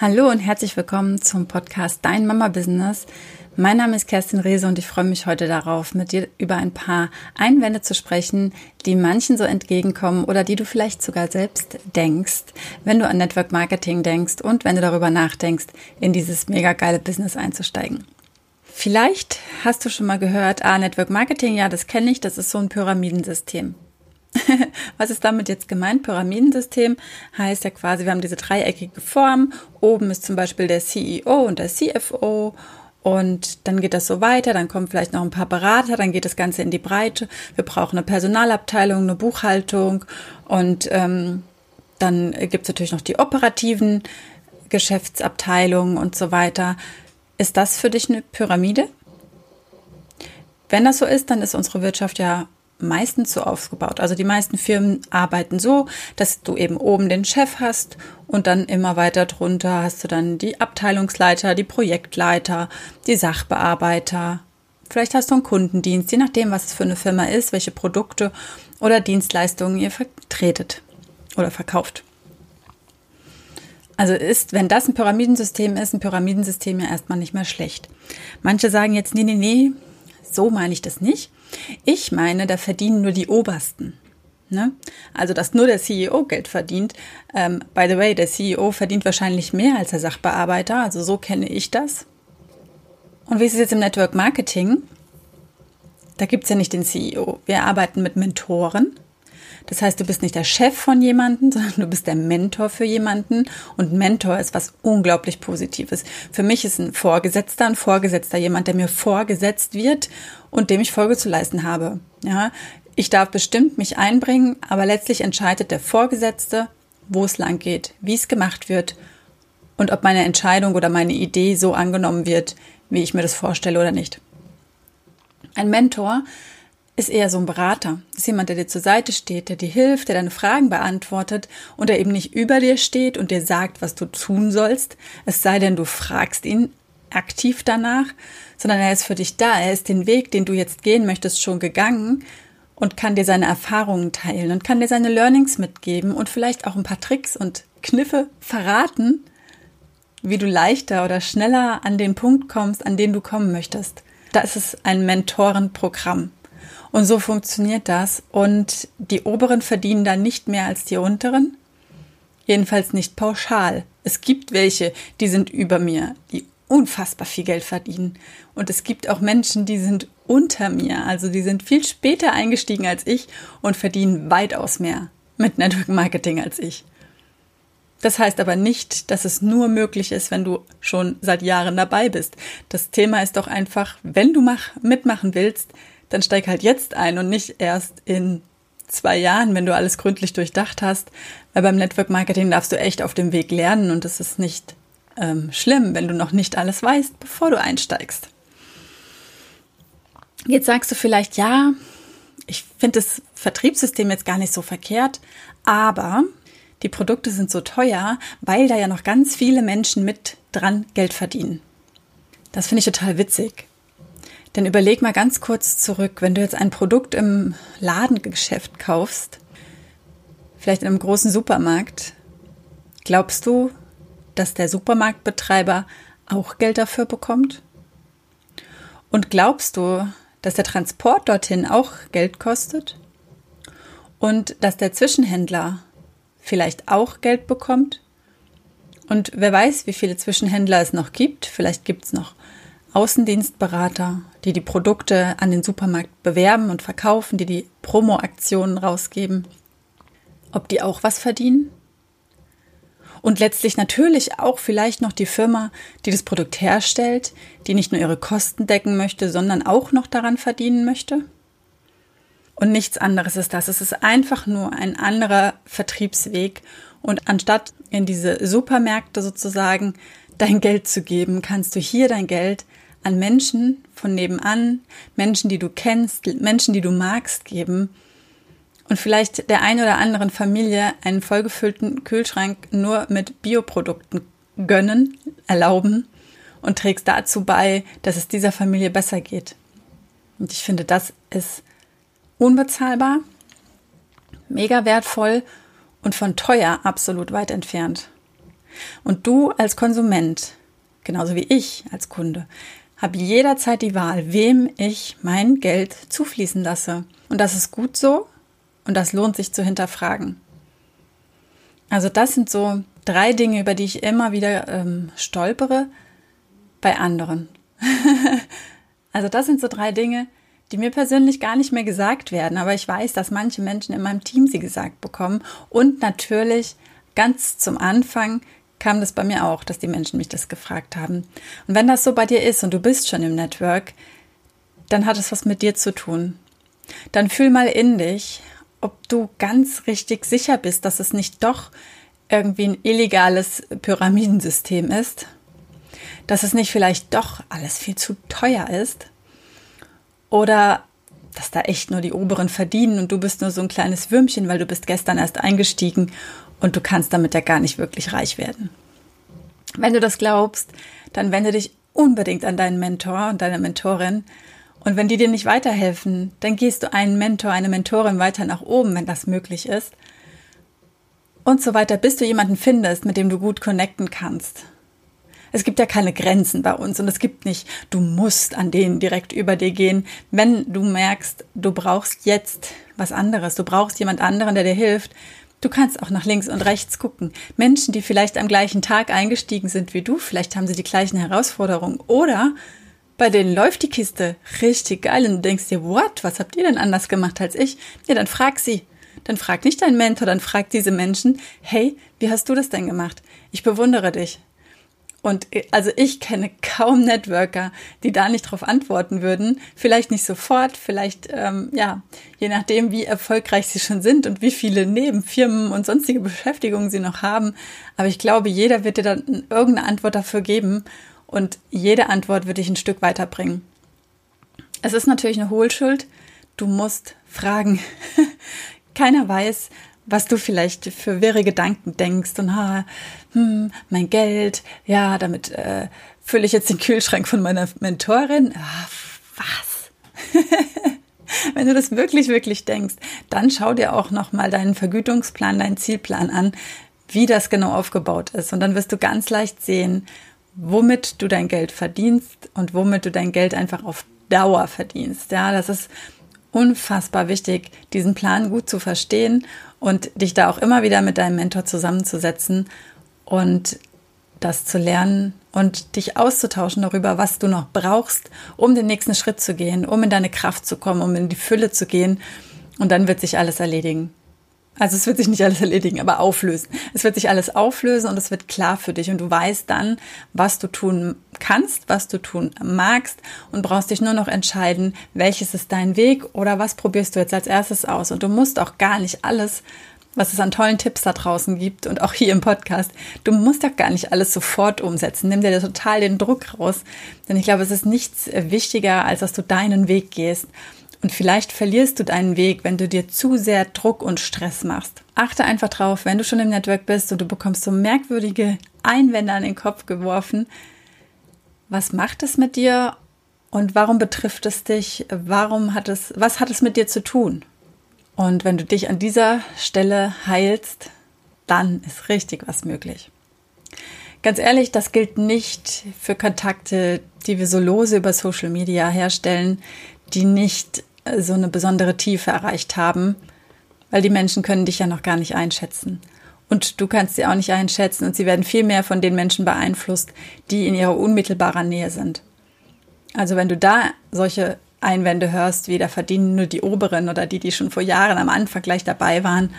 Hallo und herzlich willkommen zum Podcast Dein Mama Business. Mein Name ist Kerstin Rehse und ich freue mich heute darauf, mit dir über ein paar Einwände zu sprechen, die manchen so entgegenkommen oder die du vielleicht sogar selbst denkst, wenn du an Network Marketing denkst und wenn du darüber nachdenkst, in dieses mega geile Business einzusteigen. Vielleicht hast du schon mal gehört, ah, Network Marketing, ja, das kenne ich, das ist so ein Pyramidensystem. Was ist damit jetzt gemeint? Pyramidensystem heißt ja quasi, wir haben diese dreieckige Form. Oben ist zum Beispiel der CEO und der CFO. Und dann geht das so weiter, dann kommen vielleicht noch ein paar Berater, dann geht das Ganze in die Breite. Wir brauchen eine Personalabteilung, eine Buchhaltung und ähm, dann gibt es natürlich noch die operativen Geschäftsabteilungen und so weiter. Ist das für dich eine Pyramide? Wenn das so ist, dann ist unsere Wirtschaft ja meistens so aufgebaut. Also die meisten Firmen arbeiten so, dass du eben oben den Chef hast und dann immer weiter drunter hast du dann die Abteilungsleiter, die Projektleiter, die Sachbearbeiter. Vielleicht hast du einen Kundendienst, je nachdem, was es für eine Firma ist, welche Produkte oder Dienstleistungen ihr vertretet oder verkauft. Also ist, wenn das ein Pyramidensystem ist, ein Pyramidensystem ja erstmal nicht mehr schlecht. Manche sagen jetzt, nee, nee, nee, so meine ich das nicht. Ich meine, da verdienen nur die Obersten. Ne? Also, dass nur der CEO Geld verdient. Ähm, by the way, der CEO verdient wahrscheinlich mehr als der Sachbearbeiter. Also, so kenne ich das. Und wie ist es jetzt im Network Marketing? Da gibt es ja nicht den CEO. Wir arbeiten mit Mentoren. Das heißt, du bist nicht der Chef von jemandem, sondern du bist der Mentor für jemanden. Und Mentor ist was unglaublich Positives. Für mich ist ein Vorgesetzter ein Vorgesetzter jemand, der mir vorgesetzt wird und dem ich Folge zu leisten habe. Ja, ich darf bestimmt mich einbringen, aber letztlich entscheidet der Vorgesetzte, wo es lang geht, wie es gemacht wird und ob meine Entscheidung oder meine Idee so angenommen wird, wie ich mir das vorstelle oder nicht. Ein Mentor ist eher so ein Berater. ist jemand, der dir zur Seite steht, der dir hilft, der deine Fragen beantwortet und der eben nicht über dir steht und dir sagt, was du tun sollst. Es sei denn, du fragst ihn aktiv danach, sondern er ist für dich da. Er ist den Weg, den du jetzt gehen möchtest, schon gegangen und kann dir seine Erfahrungen teilen und kann dir seine Learnings mitgeben und vielleicht auch ein paar Tricks und Kniffe verraten, wie du leichter oder schneller an den Punkt kommst, an den du kommen möchtest. Da ist es ein Mentorenprogramm. Und so funktioniert das. Und die Oberen verdienen dann nicht mehr als die Unteren. Jedenfalls nicht pauschal. Es gibt welche, die sind über mir, die unfassbar viel Geld verdienen. Und es gibt auch Menschen, die sind unter mir, also die sind viel später eingestiegen als ich und verdienen weitaus mehr mit Network Marketing als ich. Das heißt aber nicht, dass es nur möglich ist, wenn du schon seit Jahren dabei bist. Das Thema ist doch einfach, wenn du mach, mitmachen willst, dann steig halt jetzt ein und nicht erst in zwei Jahren, wenn du alles gründlich durchdacht hast. Weil beim Network Marketing darfst du echt auf dem Weg lernen und es ist nicht ähm, schlimm, wenn du noch nicht alles weißt, bevor du einsteigst. Jetzt sagst du vielleicht, ja, ich finde das Vertriebssystem jetzt gar nicht so verkehrt, aber die Produkte sind so teuer, weil da ja noch ganz viele Menschen mit dran Geld verdienen. Das finde ich total witzig. Denn überleg mal ganz kurz zurück, wenn du jetzt ein Produkt im Ladengeschäft kaufst, vielleicht in einem großen Supermarkt, glaubst du, dass der Supermarktbetreiber auch Geld dafür bekommt? Und glaubst du, dass der Transport dorthin auch Geld kostet? Und dass der Zwischenhändler vielleicht auch Geld bekommt? Und wer weiß, wie viele Zwischenhändler es noch gibt. Vielleicht gibt es noch Außendienstberater, die die Produkte an den Supermarkt bewerben und verkaufen, die die Promo-Aktionen rausgeben. Ob die auch was verdienen? Und letztlich natürlich auch vielleicht noch die Firma, die das Produkt herstellt, die nicht nur ihre Kosten decken möchte, sondern auch noch daran verdienen möchte. Und nichts anderes ist das. Es ist einfach nur ein anderer Vertriebsweg. Und anstatt in diese Supermärkte sozusagen dein Geld zu geben, kannst du hier dein Geld an Menschen von nebenan, Menschen, die du kennst, Menschen, die du magst, geben und vielleicht der einen oder anderen Familie einen vollgefüllten Kühlschrank nur mit Bioprodukten gönnen, erlauben und trägst dazu bei, dass es dieser Familie besser geht. Und ich finde, das ist unbezahlbar, mega wertvoll und von teuer absolut weit entfernt. Und du als Konsument, genauso wie ich als Kunde, habe jederzeit die Wahl, wem ich mein Geld zufließen lasse. Und das ist gut so und das lohnt sich zu hinterfragen. Also das sind so drei Dinge, über die ich immer wieder ähm, stolpere bei anderen. also das sind so drei Dinge, die mir persönlich gar nicht mehr gesagt werden, aber ich weiß, dass manche Menschen in meinem Team sie gesagt bekommen. Und natürlich ganz zum Anfang kam das bei mir auch, dass die Menschen mich das gefragt haben. Und wenn das so bei dir ist und du bist schon im Network, dann hat es was mit dir zu tun. Dann fühl mal in dich, ob du ganz richtig sicher bist, dass es nicht doch irgendwie ein illegales Pyramidensystem ist, dass es nicht vielleicht doch alles viel zu teuer ist oder dass da echt nur die Oberen verdienen und du bist nur so ein kleines Würmchen, weil du bist gestern erst eingestiegen und du kannst damit ja gar nicht wirklich reich werden. Wenn du das glaubst, dann wende dich unbedingt an deinen Mentor und deine Mentorin. Und wenn die dir nicht weiterhelfen, dann gehst du einen Mentor, eine Mentorin weiter nach oben, wenn das möglich ist und so weiter, bis du jemanden findest, mit dem du gut connecten kannst. Es gibt ja keine Grenzen bei uns und es gibt nicht, du musst an denen direkt über dir gehen. Wenn du merkst, du brauchst jetzt was anderes, du brauchst jemand anderen, der dir hilft, du kannst auch nach links und rechts gucken. Menschen, die vielleicht am gleichen Tag eingestiegen sind wie du, vielleicht haben sie die gleichen Herausforderungen oder bei denen läuft die Kiste richtig geil und du denkst dir, what, was habt ihr denn anders gemacht als ich? Ja, dann frag sie dann frag nicht deinen Mentor, dann frag diese Menschen, hey, wie hast du das denn gemacht? Ich bewundere dich. Und äh, also ich kenne kaum Networker, die da nicht drauf antworten würden. Vielleicht nicht sofort, vielleicht ähm, ja, je nachdem, wie erfolgreich sie schon sind und wie viele Nebenfirmen und sonstige Beschäftigungen sie noch haben. Aber ich glaube, jeder wird dir dann irgendeine Antwort dafür geben und jede Antwort wird dich ein Stück weiterbringen. Es ist natürlich eine Hohlschuld. Du musst fragen. Keiner weiß, was du vielleicht für wirre Gedanken denkst und ha, hm, mein Geld, ja, damit äh, fülle ich jetzt den Kühlschrank von meiner Mentorin. Ah, was? Wenn du das wirklich, wirklich denkst, dann schau dir auch nochmal deinen Vergütungsplan, deinen Zielplan an, wie das genau aufgebaut ist. Und dann wirst du ganz leicht sehen, womit du dein Geld verdienst und womit du dein Geld einfach auf Dauer verdienst. Ja, das ist unfassbar wichtig, diesen Plan gut zu verstehen und dich da auch immer wieder mit deinem Mentor zusammenzusetzen und das zu lernen und dich auszutauschen darüber, was du noch brauchst, um den nächsten Schritt zu gehen, um in deine Kraft zu kommen, um in die Fülle zu gehen. Und dann wird sich alles erledigen. Also es wird sich nicht alles erledigen, aber auflösen. Es wird sich alles auflösen und es wird klar für dich und du weißt dann, was du tun kannst, was du tun magst und brauchst dich nur noch entscheiden, welches ist dein Weg oder was probierst du jetzt als erstes aus. Und du musst auch gar nicht alles was es an tollen Tipps da draußen gibt und auch hier im Podcast. Du musst doch gar nicht alles sofort umsetzen. Nimm dir total den Druck raus. Denn ich glaube, es ist nichts wichtiger, als dass du deinen Weg gehst. Und vielleicht verlierst du deinen Weg, wenn du dir zu sehr Druck und Stress machst. Achte einfach drauf, wenn du schon im Network bist und du bekommst so merkwürdige Einwände an den Kopf geworfen. Was macht es mit dir und warum betrifft es dich? Warum hat es, was hat es mit dir zu tun? Und wenn du dich an dieser Stelle heilst, dann ist richtig was möglich. Ganz ehrlich, das gilt nicht für Kontakte, die wir so lose über Social Media herstellen, die nicht so eine besondere Tiefe erreicht haben, weil die Menschen können dich ja noch gar nicht einschätzen. Und du kannst sie auch nicht einschätzen und sie werden viel mehr von den Menschen beeinflusst, die in ihrer unmittelbaren Nähe sind. Also wenn du da solche Einwände hörst, wie da verdienen nur die Oberen oder die, die schon vor Jahren am Anfang gleich dabei waren,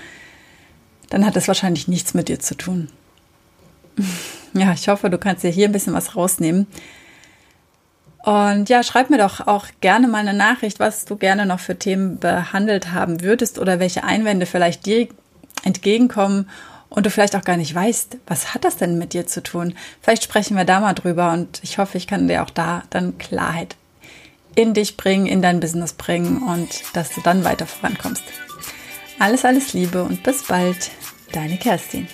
dann hat das wahrscheinlich nichts mit dir zu tun. Ja, ich hoffe, du kannst dir hier ein bisschen was rausnehmen. Und ja, schreib mir doch auch gerne mal eine Nachricht, was du gerne noch für Themen behandelt haben würdest oder welche Einwände vielleicht dir entgegenkommen und du vielleicht auch gar nicht weißt, was hat das denn mit dir zu tun? Vielleicht sprechen wir da mal drüber und ich hoffe, ich kann dir auch da dann Klarheit in dich bringen, in dein Business bringen und dass du dann weiter vorankommst. Alles, alles Liebe und bis bald, deine Kerstin.